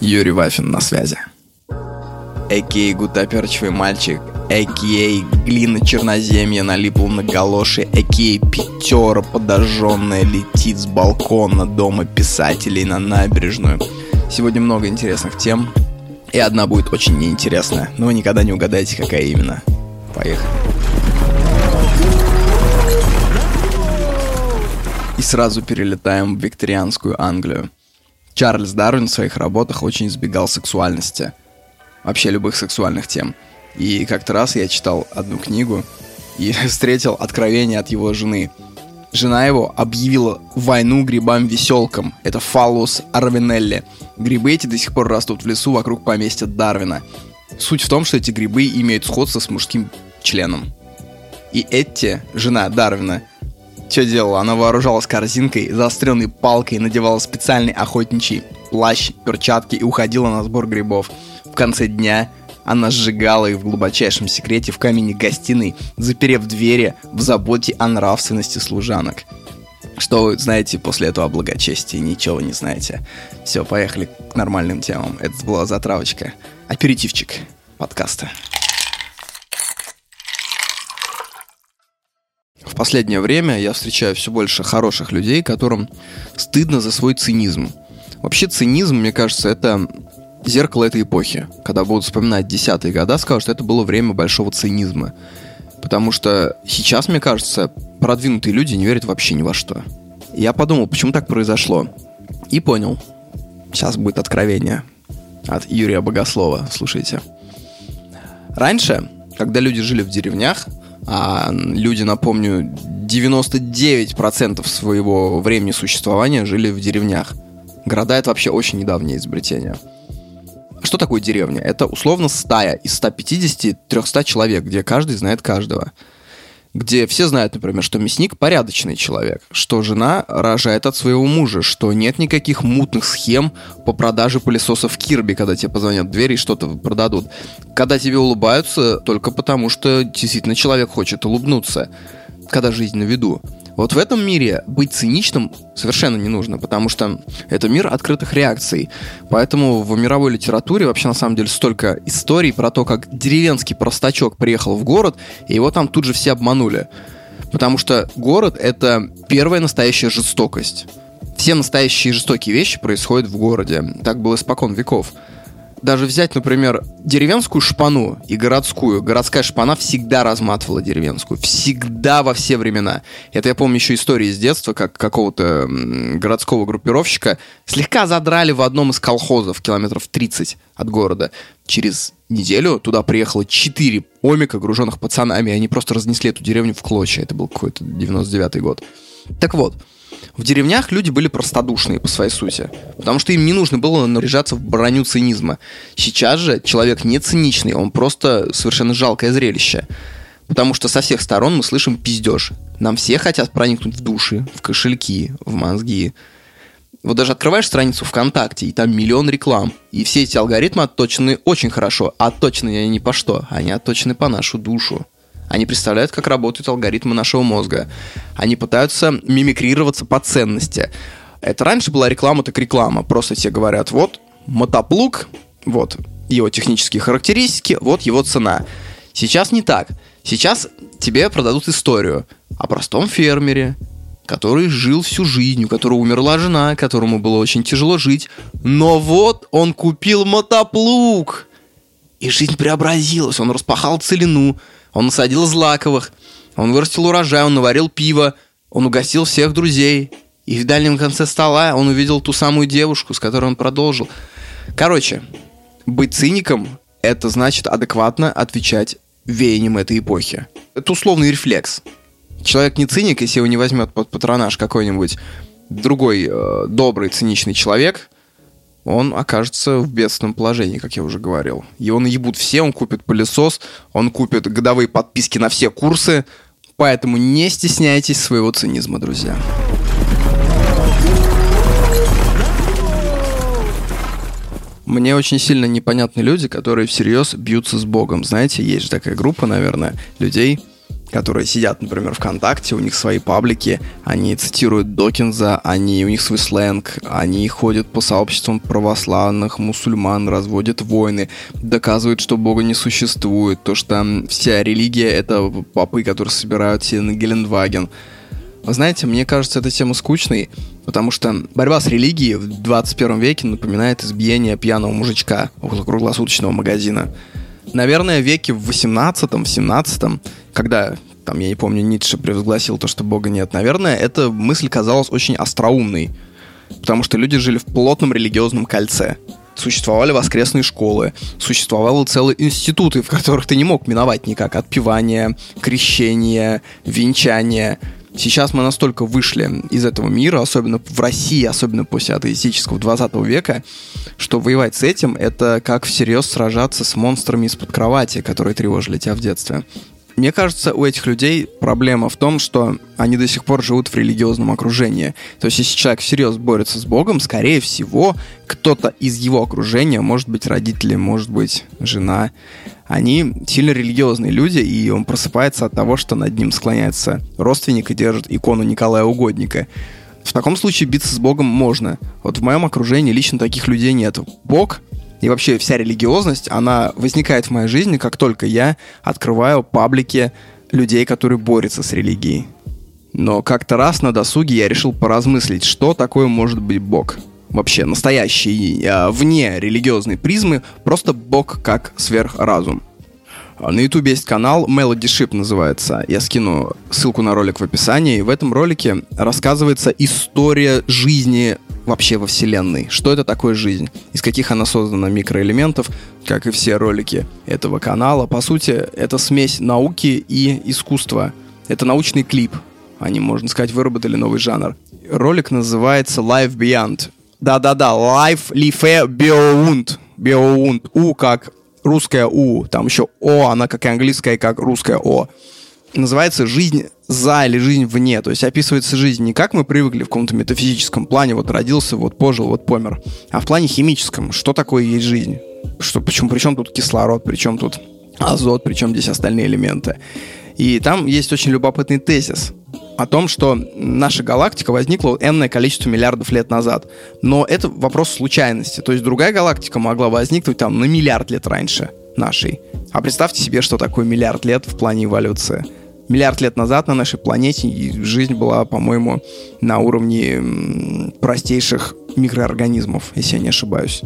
Юрий Вафин на связи. Экей гутоперчивый мальчик, Экей глина черноземья налипла на галоши, Экей пятера подожженная летит с балкона дома писателей на набережную. Сегодня много интересных тем, и одна будет очень неинтересная, но вы никогда не угадаете, какая именно. Поехали. И сразу перелетаем в викторианскую Англию. Чарльз Дарвин в своих работах очень избегал сексуальности. Вообще любых сексуальных тем. И как-то раз я читал одну книгу и встретил откровение от его жены. Жена его объявила войну грибам-веселкам. Это фалус арвинелли. Грибы эти до сих пор растут в лесу вокруг поместья Дарвина. Суть в том, что эти грибы имеют сходство с мужским членом. И Этти, жена Дарвина, что делала? Она вооружалась корзинкой, заостренной палкой, надевала специальный охотничий плащ, перчатки и уходила на сбор грибов. В конце дня она сжигала их в глубочайшем секрете в камине гостиной, заперев двери в заботе о нравственности служанок. Что вы знаете после этого о благочестии? Ничего не знаете. Все, поехали к нормальным темам. Это была затравочка. Аперитивчик подкаста. В последнее время я встречаю все больше хороших людей, которым стыдно за свой цинизм. Вообще цинизм, мне кажется, это зеркало этой эпохи. Когда будут вспоминать десятые года, скажут, что это было время большого цинизма. Потому что сейчас, мне кажется, продвинутые люди не верят вообще ни во что. Я подумал, почему так произошло. И понял. Сейчас будет откровение от Юрия Богослова. Слушайте. Раньше, когда люди жили в деревнях, а люди, напомню, 99% своего времени существования жили в деревнях. Города — это вообще очень недавнее изобретение. Что такое деревня? Это условно стая из 150-300 человек, где каждый знает каждого. Где все знают, например, что мясник порядочный человек, что жена рожает от своего мужа, что нет никаких мутных схем по продаже пылесосов Кирби, когда тебе позвонят в дверь и что-то продадут. Когда тебе улыбаются только потому, что действительно человек хочет улыбнуться, когда жизнь на виду. Вот в этом мире быть циничным совершенно не нужно, потому что это мир открытых реакций. Поэтому в мировой литературе вообще на самом деле столько историй про то, как деревенский простачок приехал в город, и его там тут же все обманули. Потому что город — это первая настоящая жестокость. Все настоящие жестокие вещи происходят в городе. Так было испокон веков даже взять, например, деревенскую шпану и городскую. Городская шпана всегда разматывала деревенскую. Всегда во все времена. Это я помню еще истории из детства, как какого-то городского группировщика слегка задрали в одном из колхозов, километров 30 от города. Через неделю туда приехало 4 омика, груженных пацанами, и они просто разнесли эту деревню в клочья. Это был какой-то 99-й год. Так вот, в деревнях люди были простодушные по своей сути, потому что им не нужно было наряжаться в броню цинизма. Сейчас же человек не циничный, он просто совершенно жалкое зрелище. Потому что со всех сторон мы слышим пиздеж. Нам все хотят проникнуть в души, в кошельки, в мозги. Вот даже открываешь страницу ВКонтакте, и там миллион реклам. И все эти алгоритмы отточены очень хорошо. Отточены они не по что, они отточены по нашу душу. Они представляют, как работают алгоритмы нашего мозга. Они пытаются мимикрироваться по ценности. Это раньше была реклама, так реклама. Просто тебе говорят, вот мотоплуг, вот его технические характеристики, вот его цена. Сейчас не так. Сейчас тебе продадут историю о простом фермере, который жил всю жизнь, у которого умерла жена, которому было очень тяжело жить. Но вот он купил мотоплуг. И жизнь преобразилась. Он распахал целину, он насадил злаковых, он вырастил урожай, он наварил пиво, он угостил всех друзей. И в дальнем конце стола он увидел ту самую девушку, с которой он продолжил. Короче, быть циником – это значит адекватно отвечать веяниям этой эпохи. Это условный рефлекс. Человек не циник, если его не возьмет под патронаж какой-нибудь другой э, добрый, циничный человек – он окажется в бедственном положении, как я уже говорил. Его наебут все, он купит пылесос, он купит годовые подписки на все курсы, поэтому не стесняйтесь своего цинизма, друзья. Мне очень сильно непонятны люди, которые всерьез бьются с Богом. Знаете, есть же такая группа, наверное, людей, которые сидят, например, ВКонтакте, у них свои паблики, они цитируют Докинза, они, у них свой сленг, они ходят по сообществам православных, мусульман, разводят войны, доказывают, что Бога не существует, то, что вся религия — это попы, которые собирают все на Гелендваген. Вы знаете, мне кажется, эта тема скучной, потому что борьба с религией в 21 веке напоминает избиение пьяного мужичка около круглосуточного магазина. Наверное, веке в 18-м, в 17-м, когда там, я не помню, Ницше превозгласил то, что Бога нет, наверное, эта мысль казалась очень остроумной, потому что люди жили в плотном религиозном кольце. Существовали воскресные школы, существовали целые институты, в которых ты не мог миновать никак. Отпевание, крещение, венчание. Сейчас мы настолько вышли из этого мира, особенно в России, особенно после атеистического 20 века, что воевать с этим — это как всерьез сражаться с монстрами из-под кровати, которые тревожили тебя в детстве. Мне кажется, у этих людей проблема в том, что они до сих пор живут в религиозном окружении. То есть, если человек всерьез борется с Богом, скорее всего, кто-то из его окружения, может быть, родители, может быть, жена, они сильно религиозные люди, и он просыпается от того, что над ним склоняется родственник и держит икону Николая Угодника. В таком случае биться с Богом можно. Вот в моем окружении лично таких людей нет. Бог и вообще вся религиозность, она возникает в моей жизни, как только я открываю паблики людей, которые борются с религией. Но как-то раз на досуге я решил поразмыслить, что такое может быть Бог. Вообще настоящий, а, вне религиозной призмы, просто Бог как сверхразум. На YouTube есть канал Melody Ship называется. Я скину ссылку на ролик в описании. В этом ролике рассказывается история жизни вообще во Вселенной. Что это такое жизнь? Из каких она создана микроэлементов, как и все ролики этого канала. По сути, это смесь науки и искусства. Это научный клип. Они, можно сказать, выработали новый жанр. Ролик называется Life Beyond. Да-да-да, Life Life Beyond. Beyond. У как русская У. Там еще О, она как и английская, как русская О называется «Жизнь за» или «Жизнь вне». То есть описывается жизнь не как мы привыкли в каком-то метафизическом плане, вот родился, вот пожил, вот помер, а в плане химическом. Что такое есть жизнь? Что, почему, причем тут кислород, причем тут азот, причем здесь остальные элементы. И там есть очень любопытный тезис о том, что наша галактика возникла энное количество миллиардов лет назад. Но это вопрос случайности. То есть другая галактика могла возникнуть там на миллиард лет раньше нашей. А представьте себе, что такое миллиард лет в плане эволюции миллиард лет назад на нашей планете жизнь была, по-моему, на уровне простейших микроорганизмов, если я не ошибаюсь.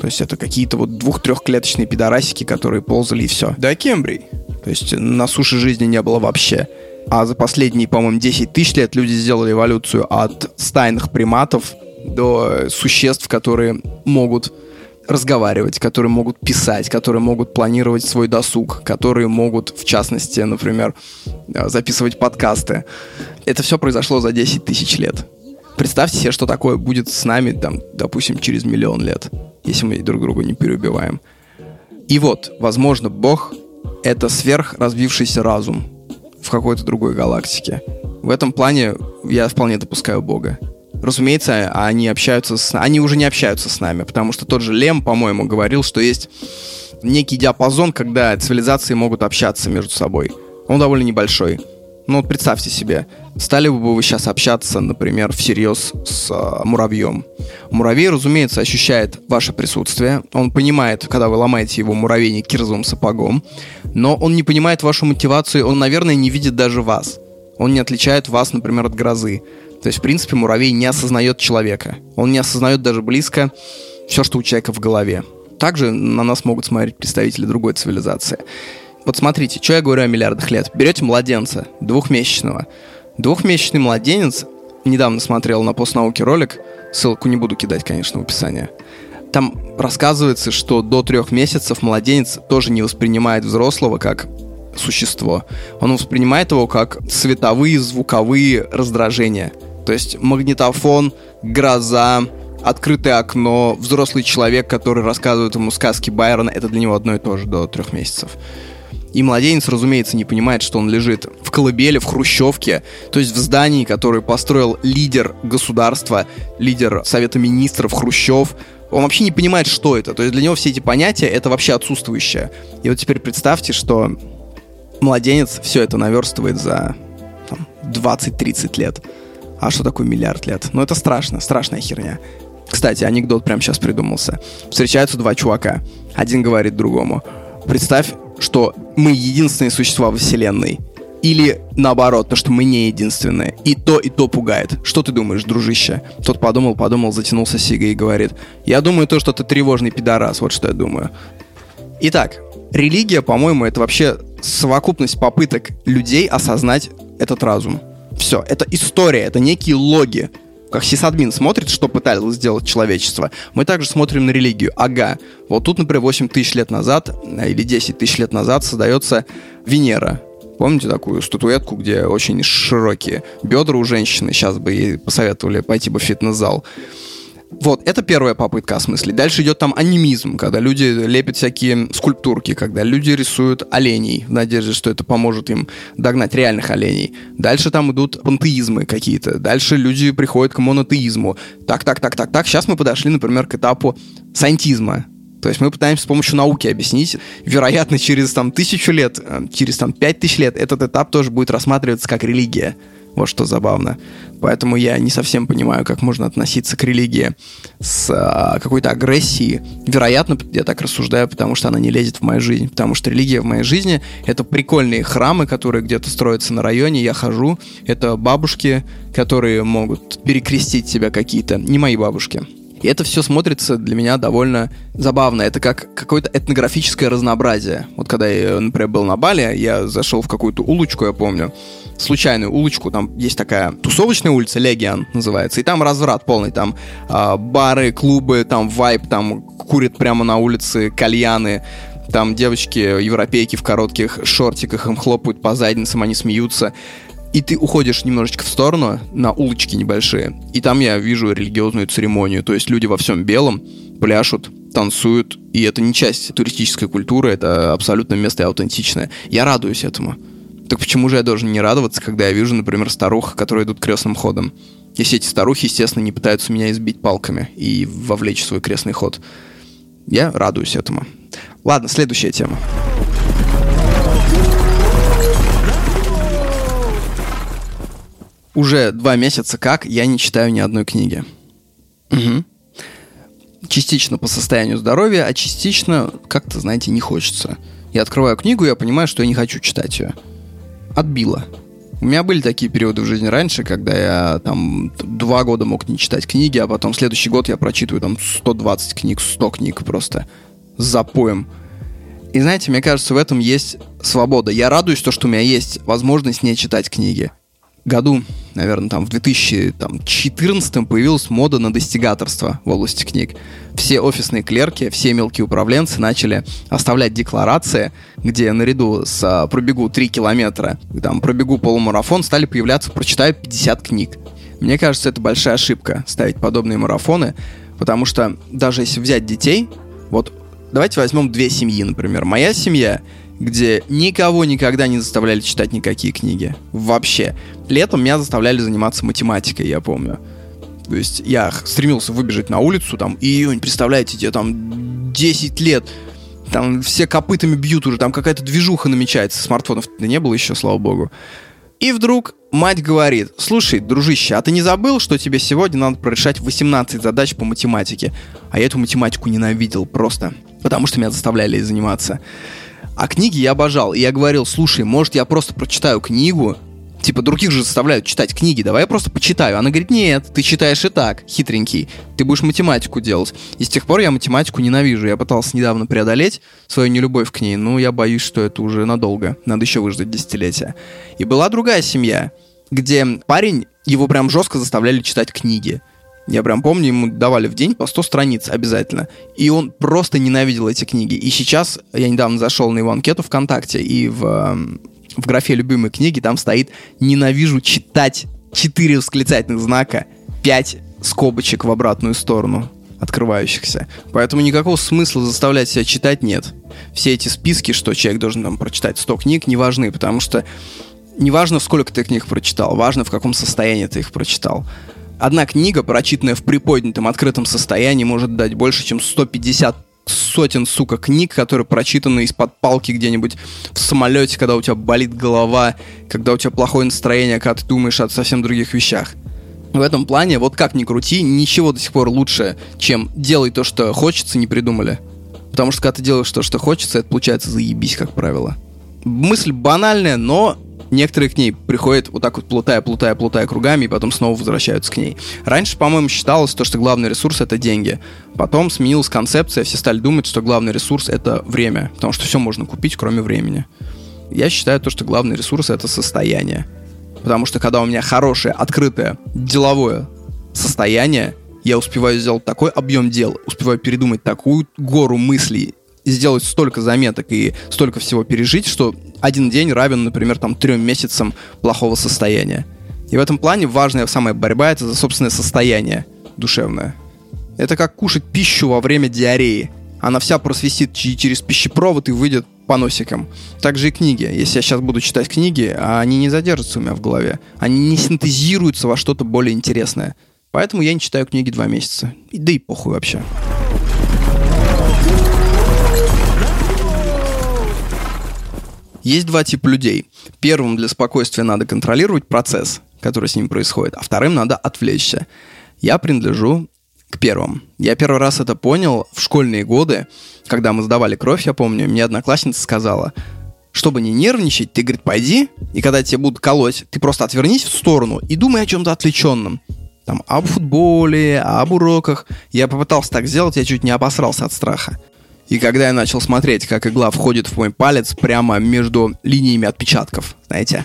То есть это какие-то вот двух-трехклеточные пидорасики, которые ползали и все. Да, Кембрий. То есть на суше жизни не было вообще. А за последние, по-моему, 10 тысяч лет люди сделали эволюцию от стайных приматов до существ, которые могут разговаривать, которые могут писать, которые могут планировать свой досуг, которые могут, в частности, например, э, записывать подкасты. Это все произошло за 10 тысяч лет. Представьте себе, что такое будет с нами, там, допустим, через миллион лет, если мы друг друга не переубиваем. И вот, возможно, Бог — это сверхразвившийся разум в какой-то другой галактике. В этом плане я вполне допускаю Бога разумеется, они общаются с... Они уже не общаются с нами, потому что тот же Лем, по-моему, говорил, что есть некий диапазон, когда цивилизации могут общаться между собой. Он довольно небольшой. Ну вот представьте себе, стали бы вы сейчас общаться, например, всерьез с э, муравьем. Муравей, разумеется, ощущает ваше присутствие. Он понимает, когда вы ломаете его муравейник кирзовым сапогом, но он не понимает вашу мотивацию, он, наверное, не видит даже вас. Он не отличает вас, например, от грозы. То есть, в принципе, муравей не осознает человека. Он не осознает даже близко все, что у человека в голове. Также на нас могут смотреть представители другой цивилизации. Вот смотрите, что я говорю о миллиардах лет. Берете младенца, двухмесячного. Двухмесячный младенец, недавно смотрел на постнауке ролик, ссылку не буду кидать, конечно, в описание. Там рассказывается, что до трех месяцев младенец тоже не воспринимает взрослого как существо. Он воспринимает его как световые, звуковые раздражения. То есть магнитофон, гроза, открытое окно, взрослый человек, который рассказывает ему сказки Байрона, это для него одно и то же до трех месяцев. И младенец, разумеется, не понимает, что он лежит в колыбели, в хрущевке, то есть в здании, которое построил лидер государства, лидер Совета Министров Хрущев. Он вообще не понимает, что это. То есть для него все эти понятия — это вообще отсутствующее. И вот теперь представьте, что младенец все это наверстывает за там, 20-30 лет. А что такое миллиард лет? Ну, это страшно, страшная херня. Кстати, анекдот прямо сейчас придумался. Встречаются два чувака. Один говорит другому. Представь, что мы единственные существа во Вселенной. Или наоборот, то, что мы не единственные. И то, и то пугает. Что ты думаешь, дружище? Тот подумал, подумал, затянулся сигой и говорит. Я думаю то, что ты тревожный пидорас. Вот что я думаю. Итак, религия, по-моему, это вообще совокупность попыток людей осознать этот разум. Все, это история, это некие логи. Как сисадмин смотрит, что пыталось сделать человечество, мы также смотрим на религию. Ага, вот тут, например, 8 тысяч лет назад э, или 10 тысяч лет назад создается Венера. Помните такую статуэтку, где очень широкие бедра у женщины? Сейчас бы ей посоветовали пойти бы в фитнес-зал. Вот, это первая попытка осмыслить. Дальше идет там анимизм, когда люди лепят всякие скульптурки, когда люди рисуют оленей в надежде, что это поможет им догнать реальных оленей. Дальше там идут пантеизмы какие-то. Дальше люди приходят к монотеизму. Так, так, так, так, так. Сейчас мы подошли, например, к этапу сантизма. То есть мы пытаемся с помощью науки объяснить. Вероятно, через там тысячу лет, э, через там пять тысяч лет этот этап тоже будет рассматриваться как религия. Вот что забавно. Поэтому я не совсем понимаю, как можно относиться к религии с а, какой-то агрессией. Вероятно, я так рассуждаю, потому что она не лезет в мою жизнь. Потому что религия в моей жизни — это прикольные храмы, которые где-то строятся на районе, я хожу. Это бабушки, которые могут перекрестить себя какие-то. Не мои бабушки. И это все смотрится для меня довольно забавно. Это как какое-то этнографическое разнообразие. Вот когда я, например, был на Бали, я зашел в какую-то улочку, я помню, случайную улочку, там есть такая тусовочная улица, Легиан называется, и там разврат полный, там э, бары, клубы, там вайп, там курят прямо на улице кальяны, там девочки, европейки в коротких шортиках, им хлопают по задницам, они смеются. И ты уходишь немножечко в сторону, на улочки небольшие, и там я вижу религиозную церемонию, то есть люди во всем белом пляшут, танцуют, и это не часть туристической культуры, это абсолютно место аутентичное. Я радуюсь этому. Так почему же я должен не радоваться, когда я вижу, например, старух, которые идут крестным ходом? Если эти старухи, естественно, не пытаются меня избить палками и вовлечь в свой крестный ход. Я радуюсь этому. Ладно, следующая тема. Уже два месяца как я не читаю ни одной книги. Угу. Частично по состоянию здоровья, а частично как-то, знаете, не хочется. Я открываю книгу, я понимаю, что я не хочу читать ее отбило. У меня были такие периоды в жизни раньше, когда я там два года мог не читать книги, а потом следующий год я прочитываю там 120 книг, 100 книг просто с запоем. И знаете, мне кажется, в этом есть свобода. Я радуюсь, то, что у меня есть возможность не читать книги году, наверное, там в 2014 появилась мода на достигаторство в области книг. Все офисные клерки, все мелкие управленцы начали оставлять декларации, где наряду с а, пробегу 3 километра, там пробегу полумарафон, стали появляться прочитаю 50 книг. Мне кажется, это большая ошибка ставить подобные марафоны, потому что даже если взять детей, вот давайте возьмем две семьи, например. Моя семья где никого никогда не заставляли читать никакие книги. Вообще. Летом меня заставляли заниматься математикой, я помню. То есть я стремился выбежать на улицу, там, июнь, представляете, тебе там 10 лет, там все копытами бьют уже, там какая-то движуха намечается, смартфонов не было еще, слава богу. И вдруг мать говорит, слушай, дружище, а ты не забыл, что тебе сегодня надо прорешать 18 задач по математике? А я эту математику ненавидел просто, потому что меня заставляли заниматься. А книги я обожал. И я говорил, слушай, может я просто прочитаю книгу, Типа, других же заставляют читать книги, давай я просто почитаю. Она говорит, нет, ты читаешь и так, хитренький. Ты будешь математику делать. И с тех пор я математику ненавижу. Я пытался недавно преодолеть свою нелюбовь к ней, но я боюсь, что это уже надолго. Надо еще выждать десятилетия. И была другая семья, где парень, его прям жестко заставляли читать книги. Я прям помню, ему давали в день по 100 страниц обязательно. И он просто ненавидел эти книги. И сейчас, я недавно зашел на его анкету ВКонтакте, и в, эм, в графе «Любимые книги» там стоит «Ненавижу читать» четыре восклицательных знака, пять скобочек в обратную сторону открывающихся. Поэтому никакого смысла заставлять себя читать нет. Все эти списки, что человек должен там прочитать 100 книг, не важны, потому что не важно, сколько ты книг прочитал, важно, в каком состоянии ты их прочитал. Одна книга, прочитанная в приподнятом открытом состоянии, может дать больше, чем 150 сотен, сука, книг, которые прочитаны из-под палки где-нибудь в самолете, когда у тебя болит голова, когда у тебя плохое настроение, когда ты думаешь о совсем других вещах. В этом плане, вот как ни крути, ничего до сих пор лучше, чем делай то, что хочется, не придумали. Потому что когда ты делаешь то, что хочется, это получается заебись, как правило. Мысль банальная, но некоторые к ней приходят вот так вот плутая, плутая, плутая кругами, и потом снова возвращаются к ней. Раньше, по-моему, считалось то, что главный ресурс — это деньги. Потом сменилась концепция, все стали думать, что главный ресурс — это время, потому что все можно купить, кроме времени. Я считаю то, что главный ресурс — это состояние. Потому что когда у меня хорошее, открытое, деловое состояние, я успеваю сделать такой объем дел, успеваю передумать такую гору мыслей, сделать столько заметок и столько всего пережить, что один день равен, например, там трем месяцам плохого состояния. И в этом плане важная самая борьба это за собственное состояние душевное. Это как кушать пищу во время диареи. Она вся просвистит через пищепровод и выйдет по носикам. Также и книги. Если я сейчас буду читать книги, они не задержатся у меня в голове. Они не синтезируются во что-то более интересное. Поэтому я не читаю книги два месяца. Да и похуй вообще. Есть два типа людей. Первым для спокойствия надо контролировать процесс, который с ним происходит, а вторым надо отвлечься. Я принадлежу к первым. Я первый раз это понял в школьные годы, когда мы сдавали кровь, я помню, мне одноклассница сказала, чтобы не нервничать, ты, говорит, пойди, и когда тебе будут колоть, ты просто отвернись в сторону и думай о чем-то отвлеченном. Там, об футболе, об уроках. Я попытался так сделать, я чуть не обосрался от страха. И когда я начал смотреть, как игла входит в мой палец прямо между линиями отпечатков, знаете,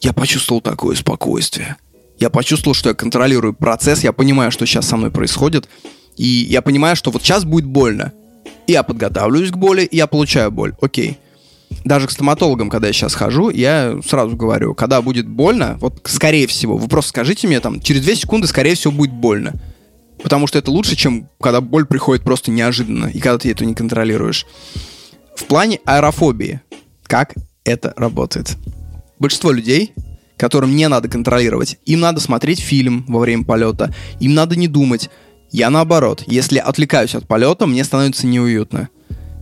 я почувствовал такое спокойствие. Я почувствовал, что я контролирую процесс, я понимаю, что сейчас со мной происходит, и я понимаю, что вот сейчас будет больно. И я подготавливаюсь к боли, и я получаю боль. Окей. Даже к стоматологам, когда я сейчас хожу, я сразу говорю, когда будет больно, вот скорее всего, вы просто скажите мне там, через 2 секунды, скорее всего, будет больно. Потому что это лучше, чем когда боль приходит просто неожиданно, и когда ты это не контролируешь. В плане аэрофобии, как это работает? Большинство людей, которым не надо контролировать, им надо смотреть фильм во время полета, им надо не думать. Я наоборот, если отвлекаюсь от полета, мне становится неуютно.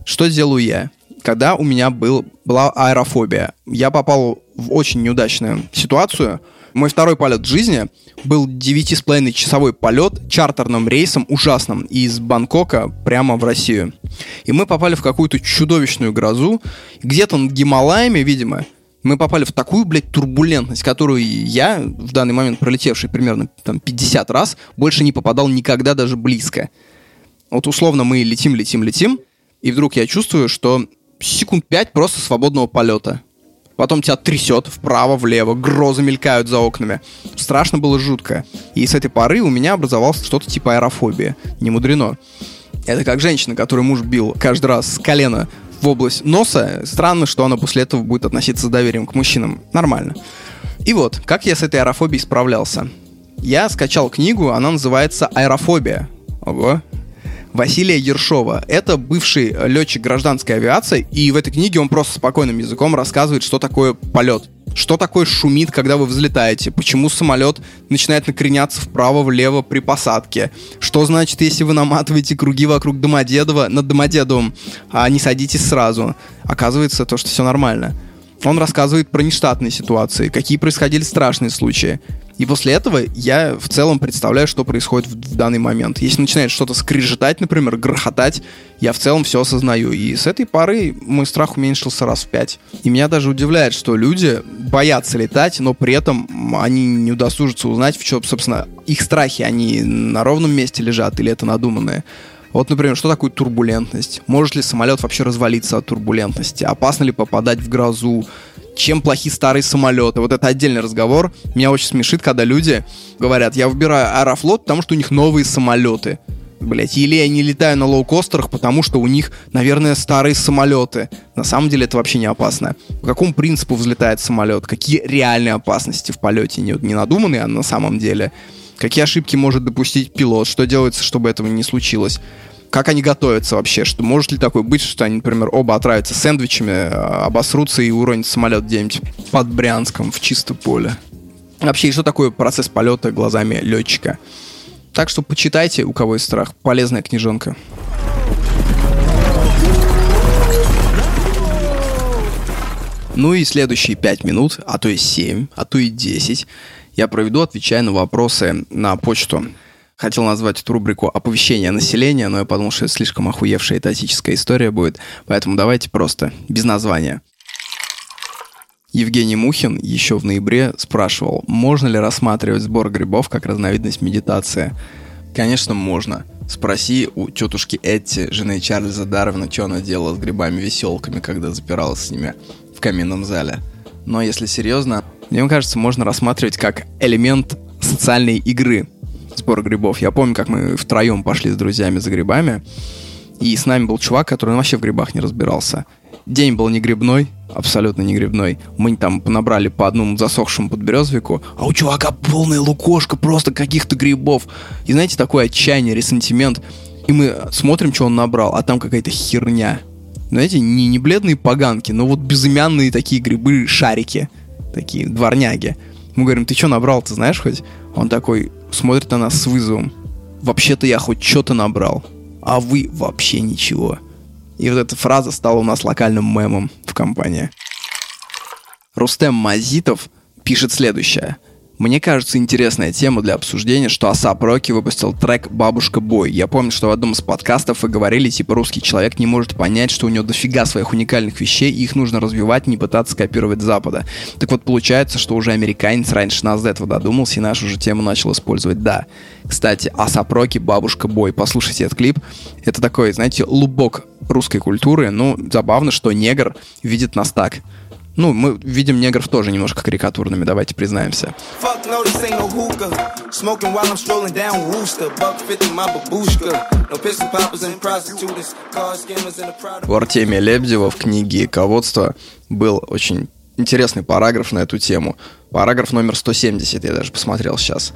Что делаю я? Когда у меня был, была аэрофобия, я попал в очень неудачную ситуацию – мой второй полет в жизни был 9,5 часовой полет чартерным рейсом ужасным из Бангкока прямо в Россию. И мы попали в какую-то чудовищную грозу. Где-то над Гималаями, видимо, мы попали в такую, блядь, турбулентность, которую я, в данный момент пролетевший примерно там 50 раз, больше не попадал никогда даже близко. Вот условно мы летим, летим, летим, и вдруг я чувствую, что секунд 5 просто свободного полета потом тебя трясет вправо, влево, грозы мелькают за окнами. Страшно было жутко. И с этой поры у меня образовалось что-то типа аэрофобии. Не мудрено. Это как женщина, которую муж бил каждый раз с колена в область носа. Странно, что она после этого будет относиться с доверием к мужчинам. Нормально. И вот, как я с этой аэрофобией справлялся. Я скачал книгу, она называется «Аэрофобия». Ого, Василия Ершова. Это бывший летчик гражданской авиации, и в этой книге он просто спокойным языком рассказывает, что такое полет. Что такое шумит, когда вы взлетаете? Почему самолет начинает накреняться вправо-влево при посадке? Что значит, если вы наматываете круги вокруг Домодедова над Домодедовым, а не садитесь сразу? Оказывается, то, что все нормально. Он рассказывает про нештатные ситуации, какие происходили страшные случаи. И после этого я в целом представляю, что происходит в, данный момент. Если начинает что-то скрежетать, например, грохотать, я в целом все осознаю. И с этой поры мой страх уменьшился раз в пять. И меня даже удивляет, что люди боятся летать, но при этом они не удосужатся узнать, в чем, собственно, их страхи, они на ровном месте лежат или это надуманное. Вот, например, что такое турбулентность? Может ли самолет вообще развалиться от турбулентности? Опасно ли попадать в грозу? Чем плохи старые самолеты? Вот это отдельный разговор. Меня очень смешит, когда люди говорят, я выбираю Аэрофлот, потому что у них новые самолеты. Блять, или я не летаю на лоукостерах, потому что у них, наверное, старые самолеты. На самом деле это вообще не опасно. По какому принципу взлетает самолет? Какие реальные опасности в полете? Не, не надуманные, а на самом деле какие ошибки может допустить пилот, что делается, чтобы этого не случилось. Как они готовятся вообще? Что, может ли такое быть, что они, например, оба отравятся сэндвичами, а, обосрутся и уронят самолет где-нибудь под Брянском в чисто поле? Вообще, что такое процесс полета глазами летчика? Так что почитайте, у кого есть страх. Полезная книжонка. Ну и следующие 5 минут, а то и 7, а то и 10 я проведу, отвечая на вопросы на почту. Хотел назвать эту рубрику «Оповещение населения», но я подумал, что это слишком охуевшая этатическая история будет, поэтому давайте просто без названия. Евгений Мухин еще в ноябре спрашивал, можно ли рассматривать сбор грибов как разновидность медитации. Конечно, можно. Спроси у тетушки Этти, жены Чарльза Дарвина, что она делала с грибами-веселками, когда запиралась с ними в каминном зале. Но если серьезно, мне кажется, можно рассматривать как элемент социальной игры сбор грибов. Я помню, как мы втроем пошли с друзьями за грибами, и с нами был чувак, который вообще в грибах не разбирался. День был не грибной, абсолютно не грибной. Мы там набрали по одному засохшему подберезовику, а у чувака полная лукошка просто каких-то грибов. И знаете, такое отчаяние, ресентимент. И мы смотрим, что он набрал, а там какая-то херня. Знаете, не, не бледные поганки, но вот безымянные такие грибы-шарики. Такие дворняги. Мы говорим, ты что набрал, ты знаешь хоть? Он такой смотрит на нас с вызовом. Вообще-то я хоть что-то набрал, а вы вообще ничего. И вот эта фраза стала у нас локальным мемом в компании. Рустем Мазитов пишет следующее. Мне кажется, интересная тема для обсуждения, что Асап Роки выпустил трек «Бабушка Бой». Я помню, что в одном из подкастов вы говорили, типа, русский человек не может понять, что у него дофига своих уникальных вещей, и их нужно развивать, не пытаться копировать Запада. Так вот, получается, что уже американец раньше нас до этого додумался, и нашу же тему начал использовать. Да. Кстати, Асап Роки «Бабушка Бой». Послушайте этот клип. Это такой, знаете, лубок русской культуры. Ну, забавно, что негр видит нас так. Ну, мы видим негров тоже немножко карикатурными, давайте признаемся. У Артемия Лебедева в книге «Ководство» был очень интересный параграф на эту тему. Параграф номер 170, я даже посмотрел сейчас.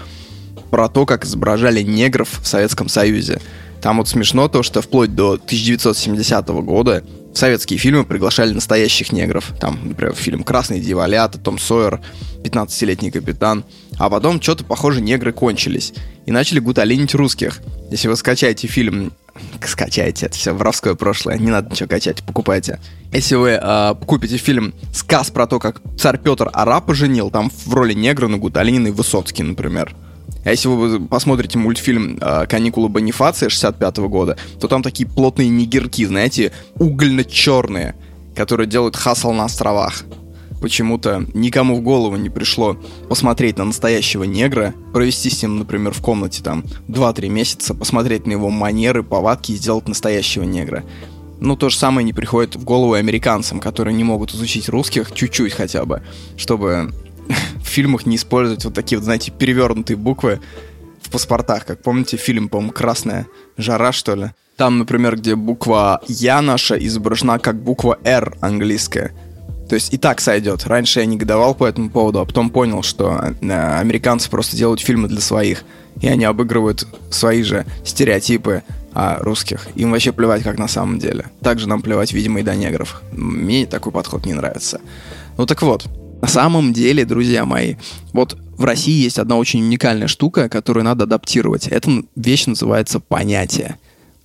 Про то, как изображали негров в Советском Союзе. Там вот смешно то, что вплоть до 1970 года в советские фильмы приглашали настоящих негров. Там, например, фильм «Красные дьяволята», «Том Сойер», «15-летний капитан». А потом что-то, похоже, негры кончились. И начали гуталинить русских. Если вы скачаете фильм скачайте, это все воровское прошлое, не надо ничего качать, покупайте. Если вы э, купите фильм «Сказ про то, как царь Петр арапа женил», там в роли негра на Гуталинин и Высоцкий, например. А если вы посмотрите мультфильм э, «Каникулы Бонифация» 65 -го года, то там такие плотные нигерки, знаете, угольно-черные, которые делают хасл на островах. Почему-то никому в голову не пришло посмотреть на настоящего негра, провести с ним, например, в комнате там 2-3 месяца, посмотреть на его манеры, повадки и сделать настоящего негра. Ну, то же самое не приходит в голову американцам, которые не могут изучить русских чуть-чуть хотя бы, чтобы в фильмах не использовать вот такие вот, знаете, перевернутые буквы в паспортах. Как помните, фильм, по-моему, «Красная жара», что ли? Там, например, где буква «Я» наша изображена как буква «Р» английская. То есть и так сойдет. Раньше я негодовал по этому поводу, а потом понял, что э, американцы просто делают фильмы для своих. И они обыгрывают свои же стереотипы о русских. Им вообще плевать, как на самом деле. Также нам плевать, видимо, и до негров. Мне такой подход не нравится. Ну так вот, на самом деле, друзья мои, вот в России есть одна очень уникальная штука, которую надо адаптировать. Эта вещь называется понятие.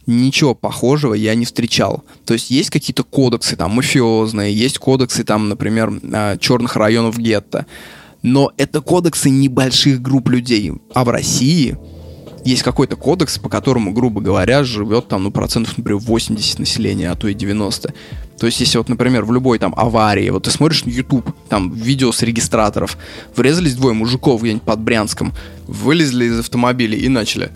Ничего похожего я не встречал. То есть есть какие-то кодексы там мафиозные, есть кодексы там, например, а, черных районов гетто. Но это кодексы небольших групп людей. А в России есть какой-то кодекс, по которому, грубо говоря, живет там, ну, процентов, например, 80 населения, а то и 90. То есть, если вот, например, в любой там аварии, вот ты смотришь на YouTube, там видео с регистраторов, врезались двое мужиков где-нибудь под Брянском, вылезли из автомобиля и начали.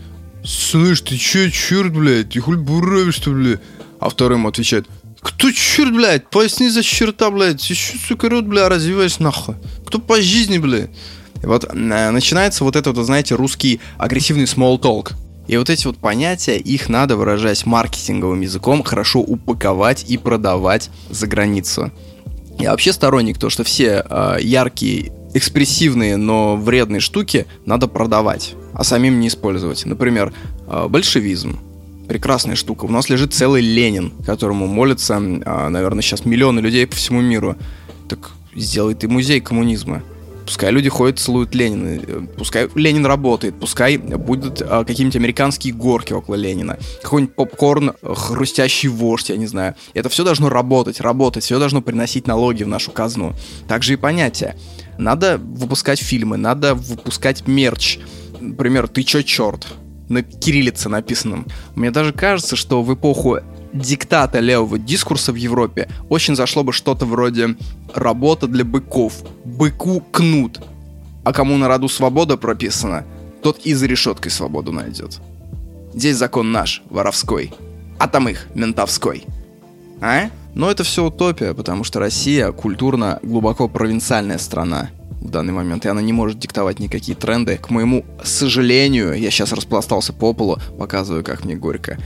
Слышь, ты че, черт, блядь, ты хуй буравишь, что, блядь? А второй ему отвечает, кто черт, блядь, поясни за черта, блядь, что, сука, рот, блядь, развиваешь нахуй? Кто по жизни, блядь? Вот э, начинается вот этот, вот, знаете, русский агрессивный small talk. И вот эти вот понятия, их надо выражать маркетинговым языком, хорошо упаковать и продавать за границу. Я вообще сторонник то, что все э, яркие, экспрессивные, но вредные штуки надо продавать, а самим не использовать. Например, э, большевизм. Прекрасная штука. У нас лежит целый Ленин, которому молятся, э, наверное, сейчас миллионы людей по всему миру. Так сделай ты музей коммунизма Пускай люди ходят, целуют Ленина. э, Пускай Ленин работает. Пускай будут а, какие-нибудь американские горки около Ленина. Какой-нибудь попкорн, э, хрустящий вождь, я не знаю. Это все должно работать, работать. Все должно приносить налоги в нашу казну. Также и понятия. Надо выпускать фильмы, надо выпускать мерч. Например, «Ты чё, черт?» на кириллице написанном. Мне даже кажется, что в эпоху диктата левого дискурса в Европе очень зашло бы что-то вроде «работа для быков», «быку кнут», а кому на роду свобода прописана, тот и за решеткой свободу найдет. Здесь закон наш, воровской, а там их, ментовской. А? Но это все утопия, потому что Россия культурно глубоко провинциальная страна в данный момент, и она не может диктовать никакие тренды. К моему сожалению, я сейчас распластался по полу, показываю, как мне горько.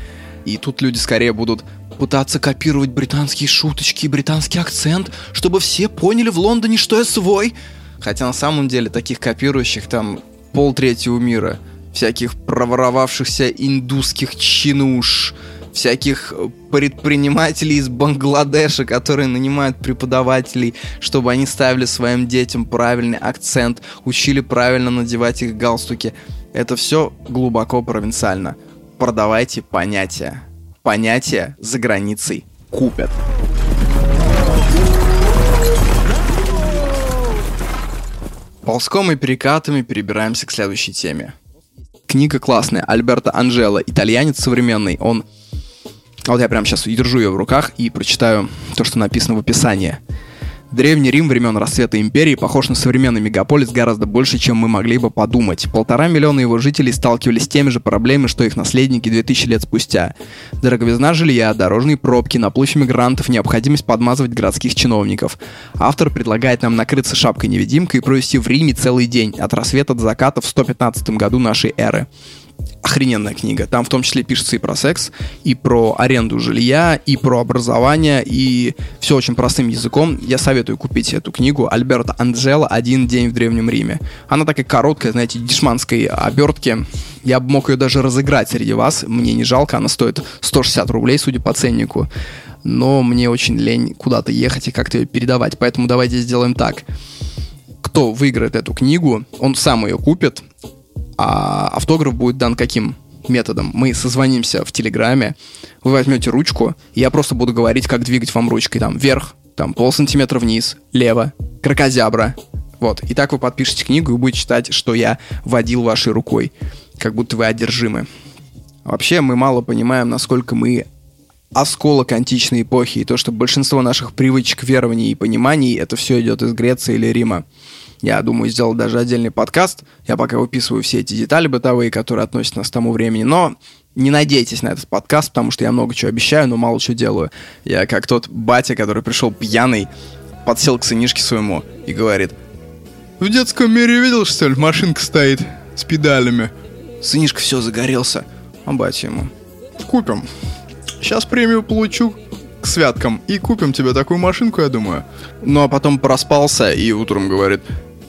И тут люди скорее будут пытаться копировать британские шуточки и британский акцент, чтобы все поняли в Лондоне, что я свой. Хотя на самом деле таких копирующих там полтретьего мира. Всяких проворовавшихся индусских чинуш, всяких предпринимателей из Бангладеша, которые нанимают преподавателей, чтобы они ставили своим детям правильный акцент, учили правильно надевать их галстуки. Это все глубоко провинциально. Продавайте понятия. Понятия за границей купят. Ползком и перекатами перебираемся к следующей теме. Книга классная. Альберто Анджело, итальянец современный. Он вот я прямо сейчас держу ее в руках и прочитаю то, что написано в описании. Древний Рим времен расцвета империи похож на современный мегаполис гораздо больше, чем мы могли бы подумать. Полтора миллиона его жителей сталкивались с теми же проблемами, что их наследники 2000 лет спустя. Дороговизна жилья, дорожные пробки, наплыв мигрантов, необходимость подмазывать городских чиновников. Автор предлагает нам накрыться шапкой-невидимкой и провести в Риме целый день, от рассвета до заката в 115 году нашей эры охрененная книга. Там в том числе пишется и про секс, и про аренду жилья, и про образование, и все очень простым языком. Я советую купить эту книгу Альберта Анджела «Один день в Древнем Риме». Она такая короткая, знаете, дешманской обертки. Я бы мог ее даже разыграть среди вас. Мне не жалко, она стоит 160 рублей, судя по ценнику. Но мне очень лень куда-то ехать и как-то ее передавать. Поэтому давайте сделаем так. Кто выиграет эту книгу, он сам ее купит, а автограф будет дан каким методом? Мы созвонимся в Телеграме, вы возьмете ручку, и я просто буду говорить, как двигать вам ручкой. Там вверх, там пол сантиметра вниз, лево, крокозябра. Вот. И так вы подпишете книгу и будете читать, что я водил вашей рукой. Как будто вы одержимы. Вообще, мы мало понимаем, насколько мы осколок античной эпохи, и то, что большинство наших привычек, верований и пониманий, это все идет из Греции или Рима. Я думаю сделать даже отдельный подкаст. Я пока выписываю все эти детали бытовые, которые относятся к тому времени. Но не надейтесь на этот подкаст, потому что я много чего обещаю, но мало чего делаю. Я как тот батя, который пришел пьяный, подсел к сынишке своему и говорит, «В детском мире видел, что ли, машинка стоит с педалями?» Сынишка все загорелся. А батя ему, «Купим. Сейчас премию получу святкам и купим тебе такую машинку, я думаю». Ну а потом проспался и утром говорит,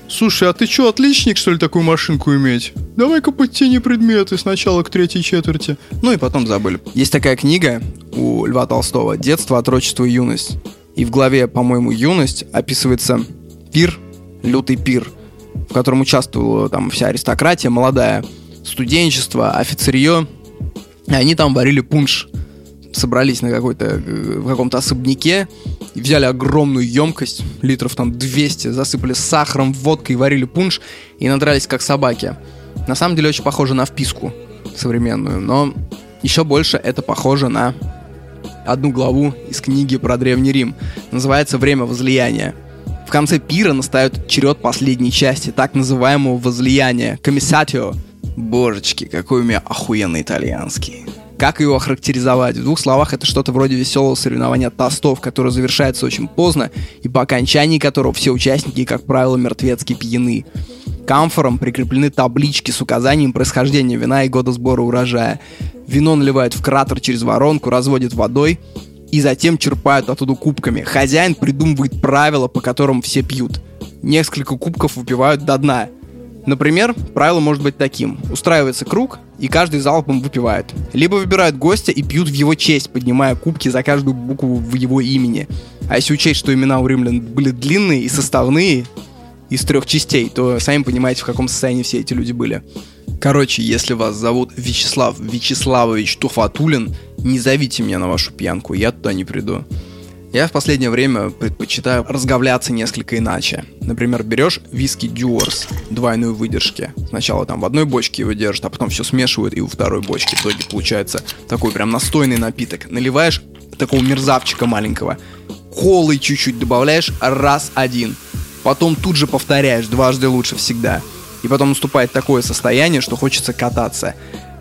Слушай, а ты что, отличник, что ли, такую машинку иметь? Давай-ка подтяни предметы сначала к третьей четверти. Ну и потом забыли. Есть такая книга у Льва Толстого «Детство, отрочество и юность». И в главе, по-моему, «Юность» описывается пир, лютый пир, в котором участвовала там вся аристократия, молодая, студенчество, офицерье. И они там варили пунш собрались на какой-то, в каком-то особняке, взяли огромную емкость, литров там 200, засыпали сахаром, водкой, варили пунш и надрались как собаки. На самом деле очень похоже на вписку современную, но еще больше это похоже на одну главу из книги про Древний Рим. Называется «Время возлияния». В конце пира настает черед последней части, так называемого возлияния, комиссатио. Божечки, какой у меня охуенный итальянский. Как его охарактеризовать? В двух словах, это что-то вроде веселого соревнования тостов, которое завершается очень поздно, и по окончании которого все участники, как правило, мертвецки пьяны. К амфорам прикреплены таблички с указанием происхождения вина и года сбора урожая. Вино наливают в кратер через воронку, разводят водой и затем черпают оттуда кубками. Хозяин придумывает правила, по которым все пьют. Несколько кубков выпивают до дна. Например, правило может быть таким. Устраивается круг, и каждый залпом выпивает. Либо выбирают гостя и пьют в его честь, поднимая кубки за каждую букву в его имени. А если учесть, что имена у римлян были длинные и составные, из трех частей, то сами понимаете, в каком состоянии все эти люди были. Короче, если вас зовут Вячеслав Вячеславович Туфатулин, не зовите меня на вашу пьянку, я туда не приду. Я в последнее время предпочитаю разговляться несколько иначе. Например, берешь виски Дюорс двойной выдержки. Сначала там в одной бочке его держат, а потом все смешивают и во второй бочке. В итоге получается такой прям настойный напиток. Наливаешь такого мерзавчика маленького. Колы чуть-чуть добавляешь раз один. Потом тут же повторяешь, дважды лучше всегда. И потом наступает такое состояние, что хочется кататься.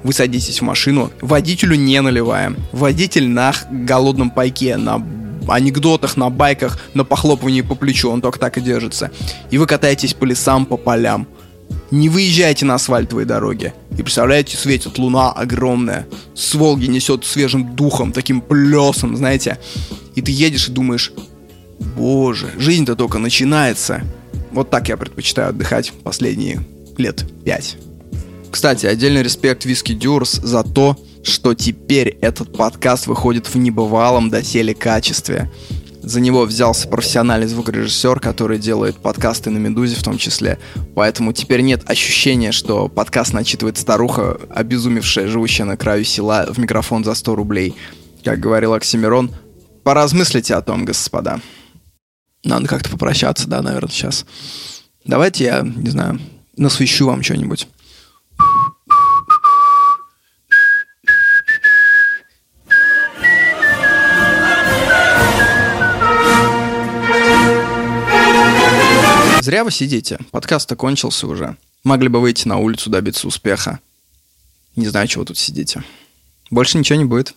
Вы садитесь в машину, водителю не наливаем. Водитель на голодном пайке, на анекдотах, на байках, на похлопывании по плечу, он только так и держится. И вы катаетесь по лесам, по полям. Не выезжайте на асфальтовые дороги. И представляете, светит луна огромная. С Волги несет свежим духом, таким плесом, знаете. И ты едешь и думаешь, боже, жизнь-то только начинается. Вот так я предпочитаю отдыхать последние лет пять. Кстати, отдельный респект Виски Дюрс за то, что теперь этот подкаст выходит в небывалом доселе качестве. За него взялся профессиональный звукорежиссер, который делает подкасты на «Медузе» в том числе. Поэтому теперь нет ощущения, что подкаст начитывает старуха, обезумевшая, живущая на краю села, в микрофон за 100 рублей. Как говорил Оксимирон, поразмыслите о том, господа. Надо как-то попрощаться, да, наверное, сейчас. Давайте я, не знаю, насвещу вам что-нибудь. Зря вы сидите. Подкаст кончился уже. Могли бы выйти на улицу, добиться успеха. Не знаю, чего тут сидите. Больше ничего не будет.